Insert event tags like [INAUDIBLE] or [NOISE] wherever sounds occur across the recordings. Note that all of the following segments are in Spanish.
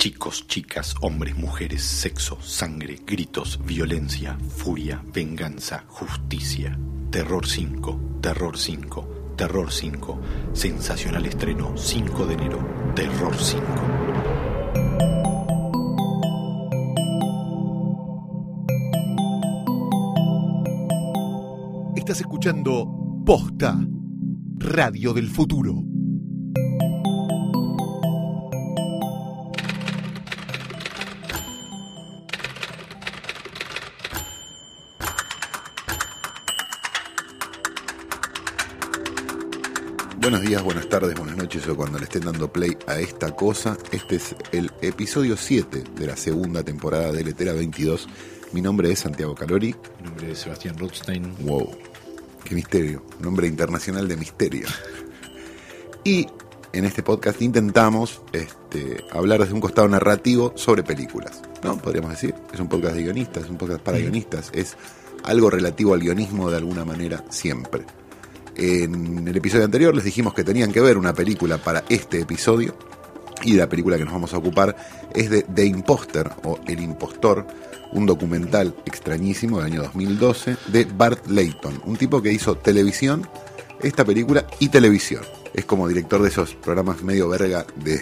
Chicos, chicas, hombres, mujeres, sexo, sangre, gritos, violencia, furia, venganza, justicia. Terror 5, Terror 5, Terror 5. Sensacional estreno 5 de enero. Terror 5. Estás escuchando Posta, Radio del Futuro. Buenos días, buenas tardes, buenas noches o cuando le estén dando play a esta cosa. Este es el episodio 7 de la segunda temporada de Letera 22. Mi nombre es Santiago Calori. Mi nombre es Sebastián Rothstein. Wow, qué misterio. Nombre internacional de misterio. Y en este podcast intentamos este, hablar desde un costado narrativo sobre películas. ¿No? Podríamos decir. Es un podcast de guionistas, es un podcast para guionistas. Es algo relativo al guionismo de alguna manera siempre. En el episodio anterior les dijimos que tenían que ver una película para este episodio y la película que nos vamos a ocupar es de The Imposter o El Impostor, un documental extrañísimo del año 2012 de Bart Layton, un tipo que hizo televisión, esta película y televisión. Es como director de esos programas medio verga de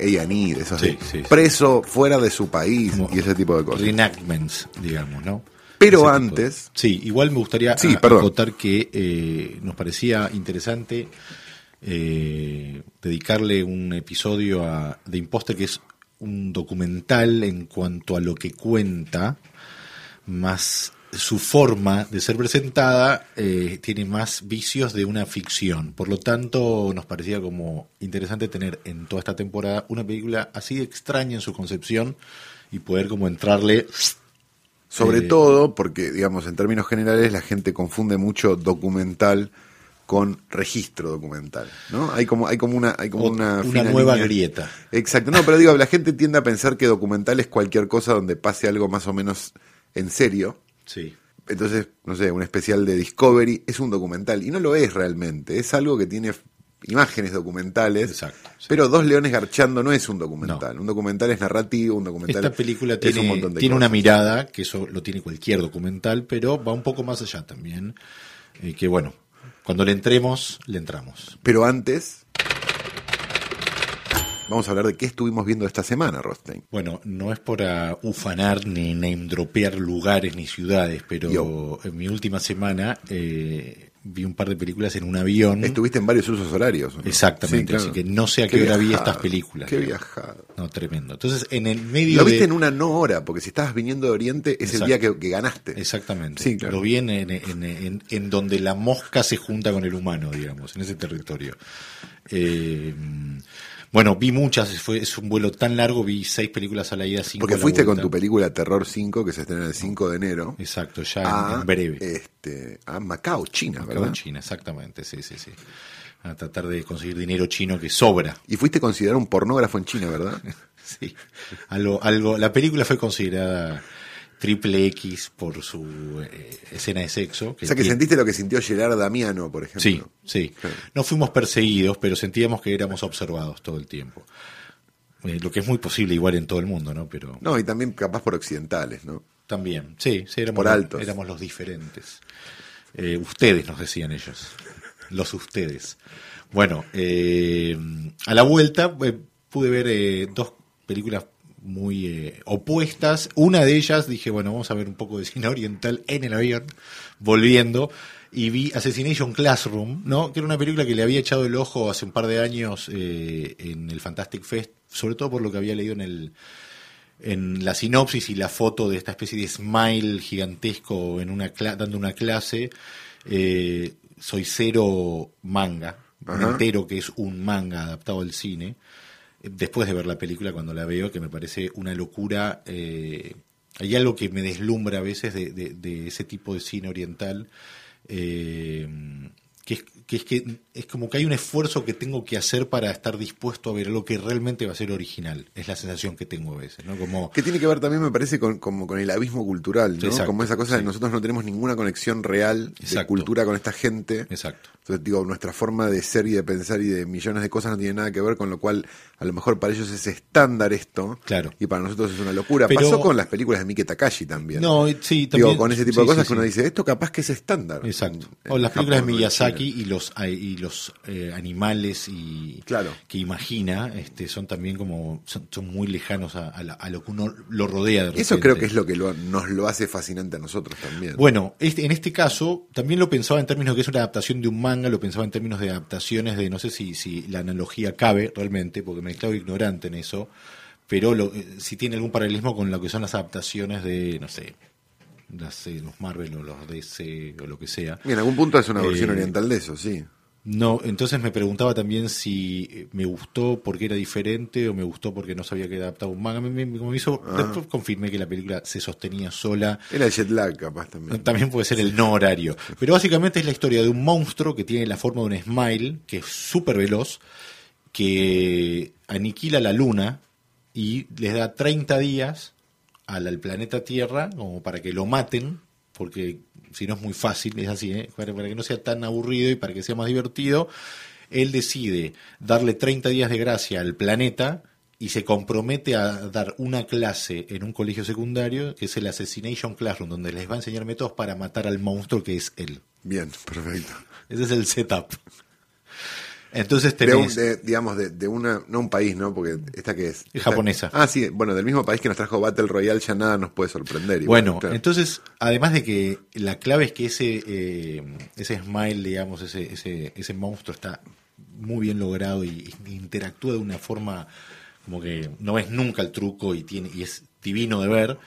A&E, de esos Sí, de sí, sí. preso fuera de su país y ese tipo de cosas. Reenactments, digamos, ¿no? Pero Ese antes- Sí, igual me gustaría Sí, que eh, nos parecía interesante eh, dedicarle un episodio a The Imposter, que es un documental en cuanto a lo que cuenta, más su forma de ser presentada eh, tiene más vicios de una ficción. Por lo tanto, nos parecía como interesante tener en toda esta temporada una película así extraña en su concepción y poder como entrarle Sobre Eh, todo porque, digamos, en términos generales la gente confunde mucho documental con registro documental, ¿no? Hay como, hay como una, hay como una, nueva línea. grieta. Exacto. No, pero digo, la gente tiende a pensar que documental es cualquier cosa donde pase algo más o menos en serio. Sí. Entonces, no sé, un especial de Discovery es un documental. Y no lo es realmente. Es algo que tiene imágenes documentales. Exacto, sí. Pero Dos Leones Garchando no es un documental. Un documental es narrativo, un documental Esta película es tiene, un montón de tiene una mirada, que eso lo tiene cualquier documental, pero va un poco más allá también. eh, que bueno, cuando le entremos, le entramos. Pero antes, vamos a hablar de qué estuvimos viendo esta semana, Rostein. Bueno, no es por ah, ufanar ni name dropear lugares ni ciudades, pero Yo. en mi última semana eh, vi un par de películas en un avión. Estuviste en varios usos horarios. ¿no? Exactamente, Sí, claro. así que no sé a qué, hora vi estas películas. Qué viajado. No, tremendo. Entonces, en el medio Lo de... viste en una no hora, porque si estabas viniendo de Oriente es el día que, que ganaste. Exactamente. Sí, claro. Lo vi en, en- en- en- en donde la mosca se junta con el humano, digamos, en ese territorio. Eh, bueno, vi muchas, fue, es un vuelo tan largo, vi seis películas a la ida, cinco Porque fuiste con tu película Terror 5, que se estrena el 5 de enero, Exacto, ya en- a, en, breve. Este, a Macao, China, Acá ¿verdad? China, exactamente, sí, sí, sí. A tratar de conseguir dinero chino que sobra. Y fuiste considerado un pornógrafo en China, ¿verdad? [LAUGHS] Sí. Algo, algo, la película fue considerada triple X por su eh, escena de sexo. o sea que tiene- sentiste lo que sintió Gerard Damiano, por ejemplo. Sí, sí. Claro. No fuimos perseguidos, pero sentíamos que éramos observados todo el tiempo. Eh, lo que es muy posible igual en todo el mundo, ¿no? Pero No, y también capaz por occidentales, ¿no? también, sí, sí éramos, Por altos. éramos los diferentes. Eh, ustedes nos decían ellos, los ustedes. Bueno, eh, a la vuelta pude ver eh, dos películas muy eh, opuestas. Una de ellas dije, bueno, vamos a ver un poco de cine oriental en el avión, volviendo. Y vi Assassination Classroom, ¿no? Que era una película que le había echado el ojo hace un par de años eh, en el Fantastic Fest, sobre todo por lo que había leído en el, en la sinopsis y la foto de esta especie de smile gigantesco en una dando una clase, eh, soy cero manga, entero que es un manga adaptado al cine, después de ver la película cuando la veo, que me parece una locura, eh, hay algo que me deslumbra a veces de, de- de ese tipo de cine oriental, eh, que es, que es como que hay un esfuerzo que tengo que hacer para estar dispuesto a ver lo que realmente va a ser original. Es la sensación que tengo a veces, ¿no? Como Que tiene que ver también, me parece, con, como con el abismo cultural, ¿no? Exacto, como esa cosa de sí. nosotros no tenemos ninguna conexión real de cultura con esta gente. exacto. Entonces, digo, nuestra forma de ser y de pensar y de millones de cosas no tiene nada que ver, con lo cual, a lo mejor para ellos es estándar esto. Claro. Y para nosotros es una locura. Pero- Pasó con las películas de Miki Takashi también. No, sí, Digo, también- con ese tipo sí, de cosas sí, que uno dice, esto capaz que es estándar. Exacto. en- O las películas de Japón Miyazaki y los y los eh, animales y Claro. que imagina este son también como son, son muy lejanos a, a la- a lo que uno lo rodea de Eso creo que es lo que lo- nos lo hace fascinante a nosotros también. Bueno, este, en este caso también lo pensaba en términos de que es una adaptación de un manga, lo pensaba en términos de adaptaciones de, no sé si, si la analogía cabe realmente, porque me declaro ignorante en eso, pero lo, eh, si tiene algún paralelismo con lo que son las adaptaciones de, no sé, las, los Marvel o los DC o lo que sea. Y en algún punto es una versión Eh, oriental de eso, sí. No, entonces me preguntaba también si me gustó porque era diferente o me gustó porque no sabía que adaptaba un manga. Me, me- hizo, Ah. después confirmé que la película se sostenía sola. Era el jet lag, capaz también. [LAUGHS] También puede ser el no horario. Pero básicamente es la historia de un monstruo que tiene la forma de un smile, que es súper veloz, que aniquila la luna y les da 30 días al, al planeta Tierra como para que lo maten, porque si no es muy fácil, es así, ¿eh? para, para que no sea tan aburrido y para que sea más divertido, él decide darle 30 días de gracia al planeta y se compromete a dar una clase en un colegio secundario, que es el Assassination Classroom, donde les va a enseñar métodos para matar al monstruo que es él. Bien, perfecto. Ese es el setup. Entonces De un- tenés... de, digamos, de, de una, no un país, ¿no? Porque esta que es. Japonesa. Ah, sí, bueno, del mismo país que nos trajo Battle Royale ya nada nos puede sorprender. igual, Bueno, claro. entonces, además de que la clave es que ese, eh, ese smile, digamos, ese, ese, ese monstruo está muy bien logrado y, y interactúa de una forma como que no ves nunca el truco y, tiene, y es divino de ver.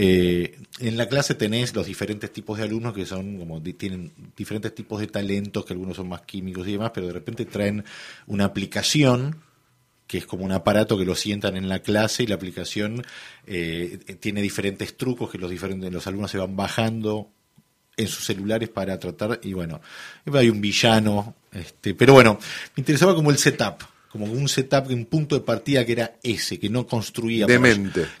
Eh, en la clase tenés los diferentes tipos de alumnos que son como tienen diferentes tipos de talentos, que algunos son más químicos y demás, pero de repente traen una aplicación que es como un aparato que lo sientan en la clase y la aplicación eh, tiene diferentes trucos que los diferentes los alumnos se van bajando en sus celulares para tratar y bueno hay un villano este pero bueno me interesaba como el setup como un setup un punto de partida que era ese que no construía para-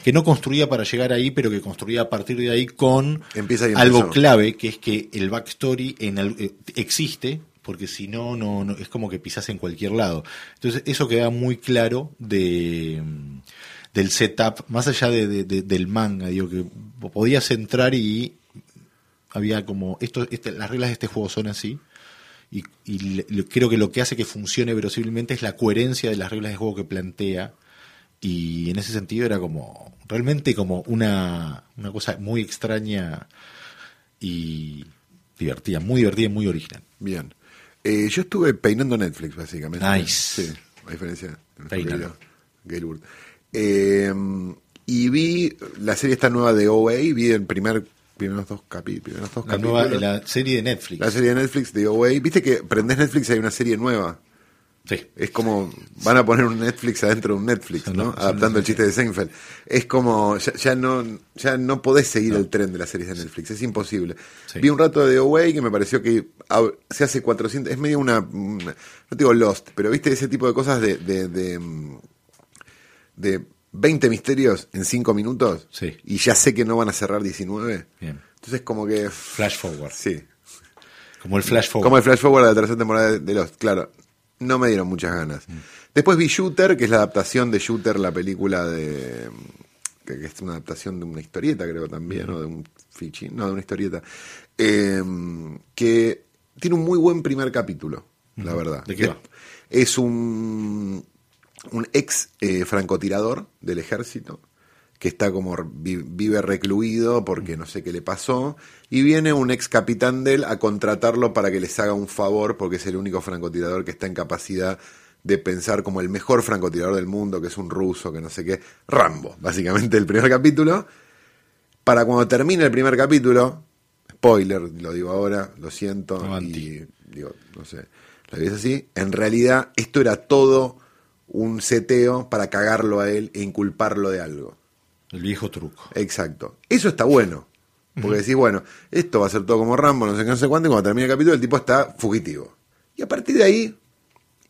que no construía para llegar ahí pero que construía a partir de ahí con Empieza algo clave que es que el backstory en el- eh, existe porque si no, no, no es como que pisas en cualquier lado. Entonces, eso queda muy claro de mm, del setup, más allá de, de- de- del manga, digo que podías entrar y había como esto, este, las reglas de este juego son así. Y, y le- le- creo que lo que hace que funcione verosímilmente es la coherencia de las reglas de juego que plantea. Y en ese sentido era como, realmente como una, una cosa muy extraña y divertida, muy divertida y muy original. Bien. Eh, yo estuve peinando Netflix, básicamente. Nice. Sí, a diferencia de Gaylord. Eh, y vi la serie esta nueva de OA, vi el primer, primeros dos, capi- primeros dos La, capítulos. nueva, la serie de Netflix. La serie de Netflix de OA. Viste que prendés Netflix y hay una serie nueva. Sí. Es como, van a poner un Netflix adentro de un Netflix, ¿no? Adaptando el chiste de Seinfeld. Es como, ya, ya no ya no podés seguir el tren de las series de Netflix, es imposible. Sí. Vi un rato de Away que me pareció que se hace 400, es medio una, una- no digo Lost, pero viste ese tipo de cosas de, de, de, mm, de 20 misterios en 5 minutos Sí. y ya sé que no van a cerrar 19. Bien. Entonces como que... Flash forward. Sí, Como el flash forward. como el flash forward de la tercera temporada de- Lost, claro. No me dieron muchas ganas. Después vi Shooter, que es la adaptación de Shooter, la película de. que, que es una adaptación de una historieta, creo también, o de un fichi, no, de una historieta. eh, que tiene un muy buen primer capítulo, la verdad. ¿De qué va? es un, un ex eh, francotirador del ejército que está como vi- vive recluido porque no sé qué le pasó, y viene un ex capitán de él a contratarlo para que les haga un favor porque es el único francotirador que está en capacidad de pensar como el mejor francotirador del mundo, que es un ruso, que no sé qué, Rambo, básicamente el primer capítulo, para cuando termine el primer capítulo, spoiler, lo digo ahora, lo siento, Avanti. y digo, no sé, la ves así, en realidad esto era todo un seteo para cagarlo a él e inculparlo de algo. El viejo truco. Exacto. Eso está bueno. Porque decís, bueno, esto va a ser todo como Rambo, no sé qué, no sé cuánto, y cuando termina el capítulo el tipo está fugitivo. Y a partir de ahí,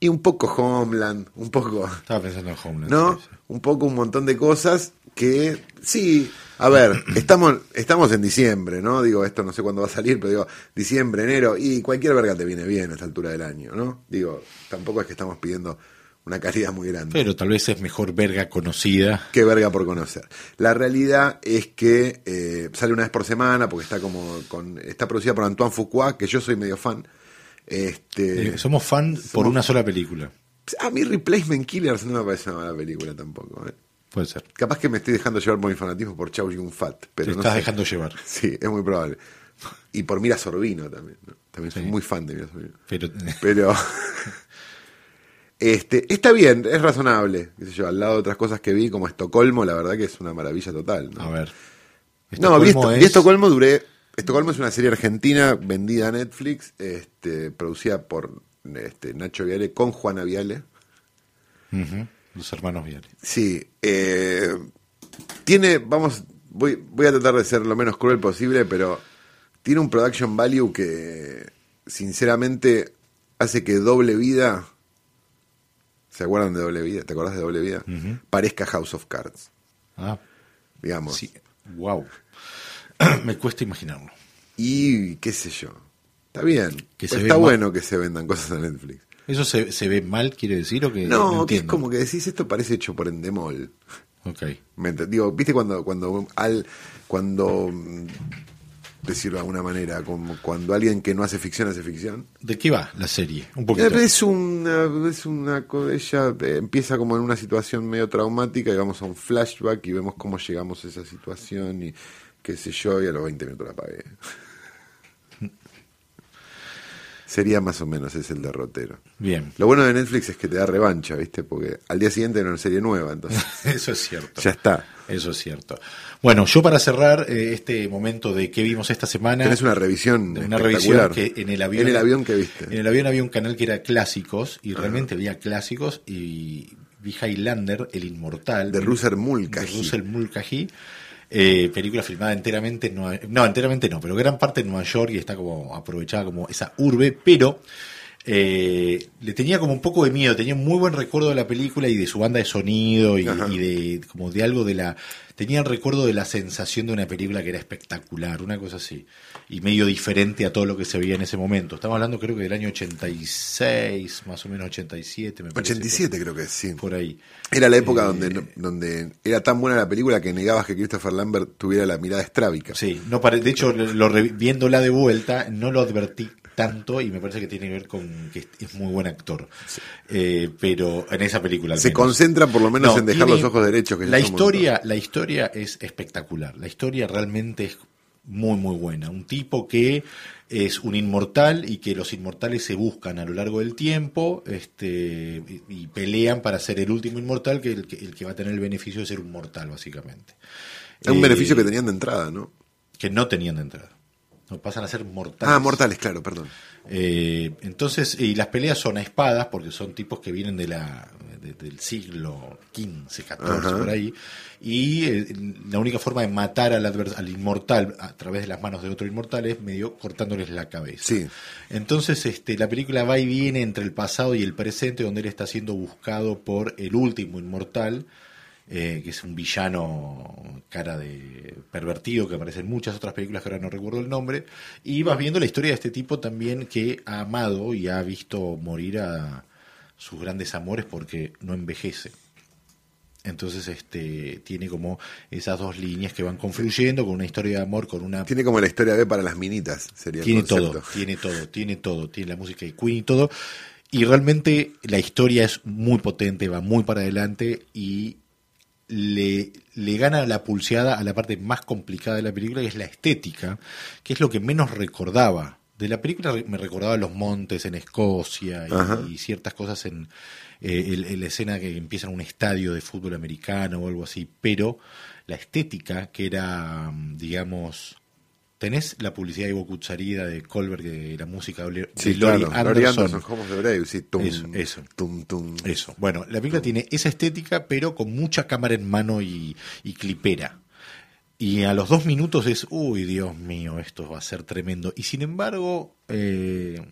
y un poco Homeland, un poco, Estaba pensando en Homeland. ¿no? sí, sí. Un poco un montón de cosas que, sí, a ver, estamos, estamos en diciembre, ¿no? Digo, esto no sé cuándo va a salir, pero digo, diciembre, enero, y cualquier verga te viene bien a esta altura del año, ¿no? Digo, tampoco es que estamos pidiendo una calidad muy grande. Pero tal vez es mejor verga conocida. Qué verga por conocer. La realidad es que eh, sale una vez por semana porque está como con está producida por Antoine Fuqua, que yo soy medio fan. Este, Eh, somos fan por una sola película. a mí Replacement Killers no me parece una mala película tampoco. ¿eh? Puede ser. Capaz que me estoy dejando llevar por mi fanatismo por Chow Yun Fat, pero Te no estás sé. dejando llevar. [LAUGHS] Sí, es muy probable. Y por Mira Sorbino también. ¿no? También soy Sí. muy fan de Mira Sorbino. Pero Pero [LAUGHS] este, está bien, es razonable. Qué sé yo, al lado de otras cosas que vi, como Estocolmo, la verdad que es una maravilla total. ¿no? a ver. No, vi, Estocolmo Esto- vi Estocolmo, duré. Estocolmo es una serie argentina vendida a Netflix, este, producida por este, Nacho Viale con Juana Viale. Los hermanos Viales. Sí, eh, tiene, vamos, voy, voy a tratar de ser lo menos cruel posible, pero tiene un production value que, sinceramente, hace que Doble Vida, ¿se acuerdan de Doble Vida? ¿Te acordás de Doble Vida? Parezca House of Cards, Ah, digamos. sí. Wow. [CLEARS THROAT] Me cuesta imaginarlo. Y qué sé yo. Está bien. Que Pues está mal. bueno que se vendan cosas en Netflix. ¿Eso se, se ve mal, quiere decir? O que No, que es como que decís esto parece hecho por Endemol. Ok. ¿Me Digo, viste cuando cuando al cuando decirlo de alguna manera, como cuando alguien que no hace ficción hace ficción. ¿De qué va la serie? Un poquito. Es una es una ella eh, empieza como en una situación medio traumática y vamos a un flashback y vemos cómo llegamos a esa situación y qué sé yo, y a los 20 minutos la apagué. [LAUGHS] Sería más o menos ese el derrotero. Bien. Lo bueno de Netflix es que te da revancha, ¿viste? Porque al día siguiente era una serie nueva, entonces [LAUGHS] Eso es cierto. ya está. Eso es cierto. Bueno, yo para cerrar eh, este momento de qué vimos esta semana. Tenés una revisión una revisión que en el avión. En el avión que viste. En el avión había un canal que era clásicos y realmente había clásicos y vi Highlander, El Inmortal. De Russell de Mulcahy. Russell Mulcahy. eh, película filmada enteramente en Nueva No, enteramente no, pero gran parte en Nueva York y está como aprovechada como esa urbe, pero eh, le tenía como un poco de miedo, tenía un muy buen recuerdo de la película y de su banda de sonido y, de como de algo de la tenía el recuerdo de la sensación de una película que era espectacular, una cosa así, y medio diferente a todo lo que se veía en ese momento. Estamos hablando creo que del año 86, más o menos 87, me parece. 87 creo que sí. Por, ahí. Era la época Eh, donde, no- donde era tan buena la película que negabas que Christopher Lambert tuviera la mirada estrábica. Sí, no de hecho, lo, viéndola de vuelta, no lo advertí tanto y me parece que tiene que ver con que es- muy buen actor. Eh, pero en esa película. al Se menos. concentra por lo menos No, en dejar tiene- los ojos derechos. Que la historia, la historia es espectacular. La historia realmente es muy muy buena. Un tipo que es un inmortal y que los inmortales se buscan a lo largo del tiempo, este, y, y pelean para ser el último inmortal, que el, que el que va a tener el beneficio de ser un mortal, básicamente. Es un Eh, beneficio que tenían de entrada, ¿no? que no tenían de entrada. No pasan a ser mortales. Ah, mortales, claro, perdón. Eh, entonces, y las peleas son a espadas, porque son tipos que vienen de la, de- del siglo XV, XIV, por ahí. Y eh, la única forma de matar al, al inmortal a través de las manos de otro inmortal es medio cortándoles la cabeza. Sí. Entonces, este, la película va y viene entre el pasado y el presente, donde él está siendo buscado por el último inmortal, eh, que es un villano cara de pervertido que aparece en muchas otras películas que ahora no recuerdo el nombre, y vas viendo la historia de este tipo también que ha amado y ha visto morir a sus grandes amores porque no envejece. Entonces este tiene como esas dos líneas que van confluyendo con una historia de amor, con una Tiene como la historia B para las minitas, sería tiene todo, tiene todo, tiene todo, tiene la música de Queen y todo. Y realmente la historia es muy potente, va muy para adelante y le, le gana la pulseada a la parte más complicada de la película, que es la estética, que es lo que menos recordaba. De la película me recordaba los montes en Escocia y, y ciertas cosas en, eh, en la escena que empieza en un estadio de fútbol americano o algo así, pero la estética, que era, digamos, tenés la publicidad de Ivo Kutsarida de Colbert, de la música de, Lori- Sí, de Lori claro. Lori Anderson. Anderson, Brave, sí. Tum, Eso, eso. Tum, tum. Eso. Bueno, la película tiene esa estética, pero con mucha cámara en mano y, y clipera. Y a los dos minutos es, uy, Dios mío, esto va a ser tremendo. Y sin embargo, eh,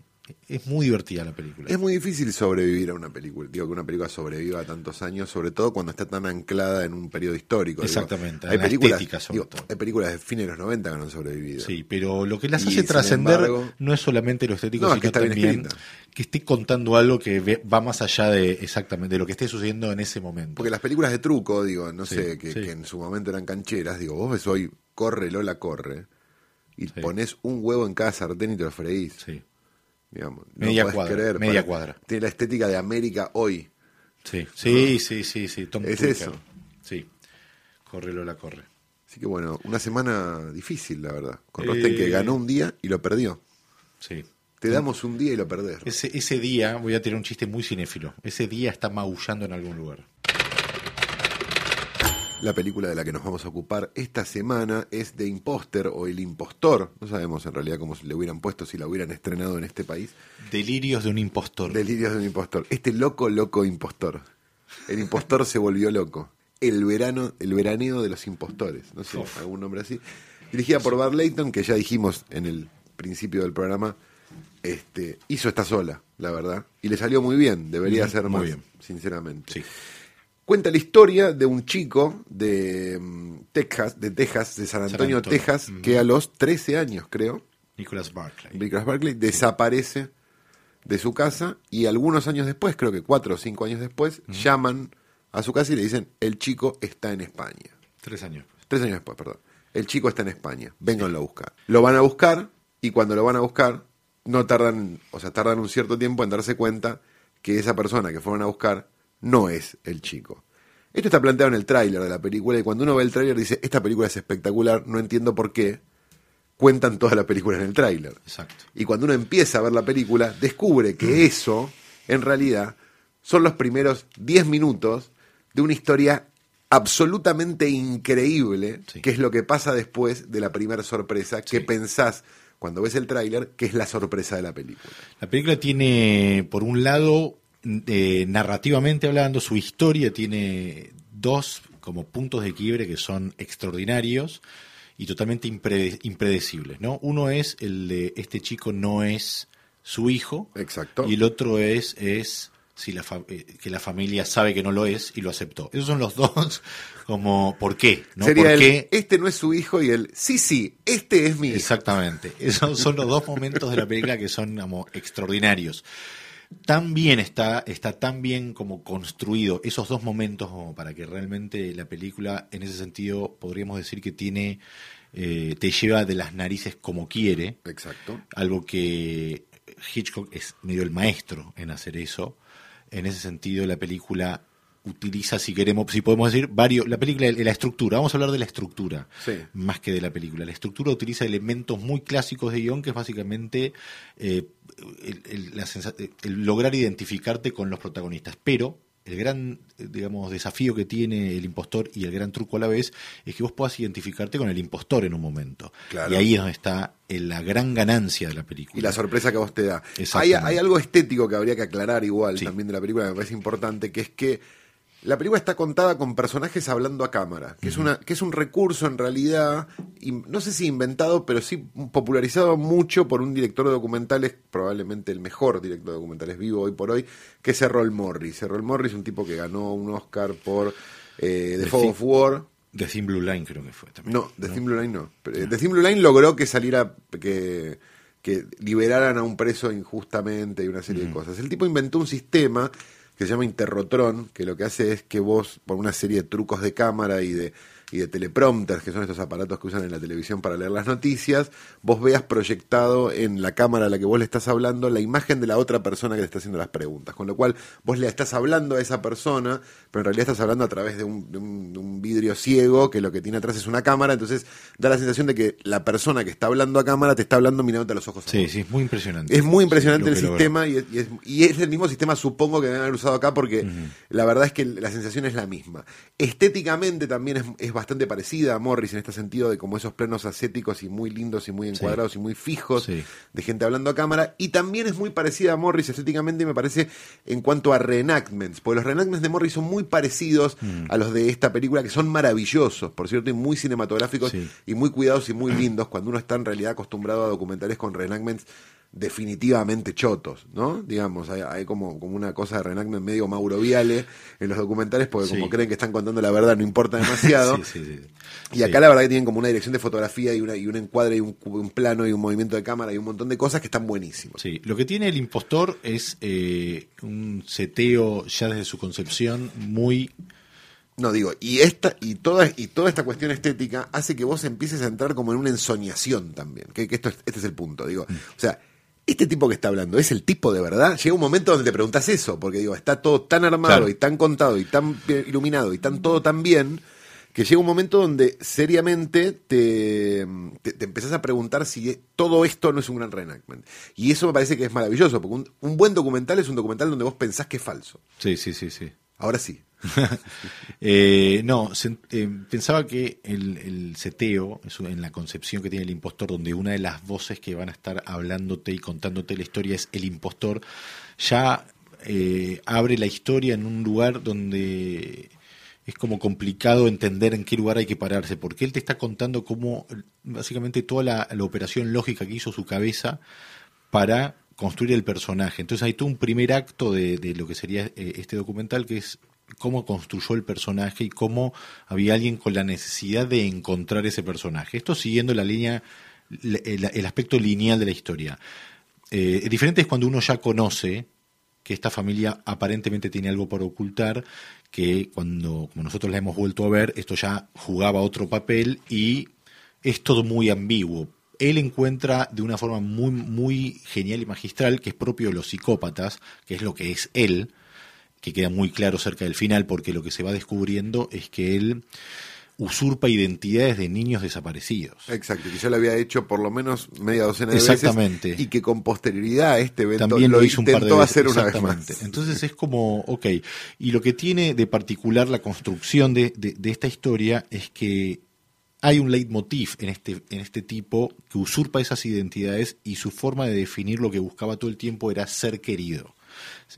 Es muy divertida la película. Es muy difícil sobrevivir a una película. Digo que una película sobreviva a tantos años, sobre todo cuando está tan anclada en un periodo histórico. Digo, Exactamente, hay películas, digo, hay de fines de los 90 que no han sobrevivido. Sí, pero lo que las Y, hace trascender embargo- no es solamente lo estético, No, es sino que está bien también escrita. que esté contando algo que va más allá de exactamente de lo que esté sucediendo en ese momento. Porque las películas de truco, digo, no Sí, sé, que, sí. que en su momento eran cancheras, digo, vos ves hoy, corre Lola, corre, y Sí. pones un huevo en cada sartén y te lo freís. Sí, Digamos, Media cuadra, creer, media para- cuadra. Tiene la estética de América hoy. sí, sí, sí, sí, sí, Tom Es eso. Sí, corre Lola, corre. Así que bueno, una semana difícil, la verdad. Con Eh, Rosten que ganó un día y lo perdió. Sí. Te damos un día y lo perdés. Ese, ese día, voy a tirar un chiste muy cinéfilo, ese día está maullando en algún lugar. La película de la que nos vamos a ocupar esta semana es The Imposter o El Impostor. No sabemos en realidad cómo le hubieran puesto si la hubieran estrenado en este país. Delirios de un impostor. Delirios de un impostor. Este loco, loco impostor. El impostor se volvió loco. El verano, el veraneo de los impostores. No sé, Uf. algún nombre así. Dirigida por Bar Layton, que ya dijimos en el principio del programa, este, hizo esta sola, la verdad. Y le salió muy bien. Debería ser muy más, bien. sinceramente. Sí. Cuenta la historia de un chico de mm, Texas, de Texas, de San San Antonio. Texas, que a los 13 años, creo, Nicholas Barclay. Nicholas Barkley desaparece de su casa y algunos años después, creo que cuatro o cinco años después, llaman a su casa y le dicen, el chico está en España. Tres años. después. Tres años después, perdón. El chico está en España, vénganlo a buscar. Lo van a buscar y cuando lo van a buscar, no tardan, o sea, tardan un cierto tiempo en darse cuenta que esa persona que fueron a buscar no es el chico. Esto está planteado en el tráiler de la película y cuando uno ve el tráiler dice, esta película es espectacular, no entiendo por qué cuentan toda la película en el tráiler. Exacto. Y cuando uno empieza a ver la película, descubre Mm. que eso, en realidad, son los primeros 10 minutos de una historia absolutamente increíble, Sí. que es lo que pasa después de la primera sorpresa, que Sí. pensás cuando ves el tráiler que es la sorpresa de la película. La película tiene, por un lado, eh, narrativamente hablando, su historia tiene dos como puntos de quiebre que son extraordinarios y totalmente impre- impredecibles. ¿no? Uno es el de este chico no es su hijo Exacto. y el otro es, es si la eh, que la familia sabe que no lo es y lo aceptó. Esos son los [LAUGHS] dos como ¿por qué? ¿no? Sería ¿Por el, qué? este no es su hijo y el, sí, sí, este es mi hijo. Exactamente. Esos son los dos momentos de la película que son como extraordinarios. Tan bien está, está tan bien como construido esos dos momentos como para que realmente la película, en ese sentido, podríamos decir que tiene, eh, te lleva de las narices como quiere, Exacto. algo que Hitchcock es medio el maestro en hacer eso. En ese sentido, la película utiliza, si queremos, si podemos decir, varios, la película, la estructura, vamos a hablar de la estructura, Sí. más que de la película. La estructura utiliza elementos muy clásicos de guion, que es básicamente eh, el, el- la sensa- el lograr identificarte con los protagonistas, pero el gran, digamos, desafío que tiene el impostor y el gran truco a la vez es que vos puedas identificarte con el impostor en un momento. Claro. Y ahí es donde está eh, la gran ganancia de la película. Y la sorpresa que vos te da. Hay, algo estético que habría que aclarar igual Sí. también de la película, que me parece importante, que es que la película está contada con personajes hablando a cámara, que, es, una, que es un recurso en realidad, y no sé si inventado, pero sí popularizado mucho por un director de documentales, probablemente el mejor director de documentales vivo hoy por hoy, que es Errol Morris. Errol Morris, un tipo que ganó un Oscar por eh, The The Fog of War, The Thin Blue Line creo que fue también. no, The Thin Blue Line no. Eh, The Thin Blue Line logró que saliera, que, que liberaran a un preso injustamente y una serie de cosas. El tipo inventó un sistema que se llama Interrotron, que lo que hace es que vos, por una serie de trucos de cámara y de, y de teleprompters, que son estos aparatos que usan en la televisión para leer las noticias, vos veas proyectado en la cámara a la que vos le estás hablando la imagen de la otra persona que le está haciendo las preguntas. Con lo cual, vos le estás hablando a esa persona, pero en realidad estás hablando a través de un, de un- de un vidrio ciego que lo que tiene atrás es una cámara, entonces da la sensación de que la persona que está hablando a cámara te está hablando mirándote a los ojos. Sí, sí, es muy impresionante. Es muy impresionante el sistema y es, y es- y es el mismo sistema, supongo que deben haber usado acá, porque la verdad es que la sensación es la misma. Estéticamente también es, es bastante parecida a Morris en este sentido de como esos planos ascéticos y muy lindos y muy encuadrados y muy fijos Sí. de gente hablando a cámara. Y también es muy parecida a Morris estéticamente, me parece, en cuanto a reenactments, porque los reenactments de Morris son muy parecidos Mm. a los de esta película, que son maravillosos, por cierto, y muy cinematográficos Sí. y muy cuidados y muy lindos, cuando uno está en realidad acostumbrado a documentales con reenactments definitivamente chotos, ¿no? Digamos, hay, hay como, como una cosa de reenactment medio Mauro Viale en los documentales, porque como Sí. creen que están contando la verdad, no importa demasiado. [LAUGHS] Sí, sí, sí. Y acá la verdad que tienen como una dirección de fotografía y, una, y un encuadre y un, un plano y un movimiento de cámara y un montón de cosas que están buenísimos. Sí, lo que tiene el impostor es eh, un seteo ya desde su concepción muy... No digo, y esta y toda y toda esta cuestión estética hace que vos empieces a entrar como en una ensoñación también. Que, que esto es- este es el punto, digo. O sea, este tipo que está hablando es el tipo de verdad. Llega un momento donde te preguntas eso, porque digo, está todo tan armado Claro. y tan contado y tan iluminado y tan todo tan bien que llega un momento donde seriamente te, te, te empezás a preguntar si todo esto no es un gran reenactment. Y eso me parece que es maravilloso, porque un, un buen documental es un documental donde vos pensás que es falso. Sí, sí, sí, sí. Ahora sí. [LAUGHS] Eh, no, eh, pensaba que el, el seteo, en la concepción que tiene el impostor, donde una de las voces que van a estar hablándote y contándote la historia es el impostor, ya eh, abre la historia en un lugar donde es como complicado entender en qué lugar hay que pararse, porque él te está contando cómo básicamente toda la operación lógica que hizo su cabeza para construir el personaje. Entonces hay todo un primer acto de, de lo que sería eh, este documental, que es cómo construyó el personaje y cómo había alguien con la necesidad de encontrar ese personaje. Esto siguiendo la línea, el, el aspecto lineal de la historia. Eh, diferente es cuando uno ya conoce que esta familia aparentemente tiene algo por ocultar, que cuando como nosotros la hemos vuelto a ver, esto ya jugaba otro papel y es todo muy ambiguo. Él encuentra de una forma muy, muy genial y magistral, que es propio de los psicópatas, que es lo que es él, que queda muy claro cerca del final, porque lo que se va descubriendo es que él usurpa identidades de niños desaparecidos. Exacto, que ya lo había hecho por lo menos media docena de Exactamente. veces y que con posterioridad a este evento También lo, hizo un par de intentó veces. hacer una vez exactamente. más. Entonces es como, ok. Y lo que tiene de particular la construcción de, de- de esta historia es que hay un leitmotiv en este, en este tipo que usurpa esas identidades y su forma de definir lo que buscaba todo el tiempo era ser querido.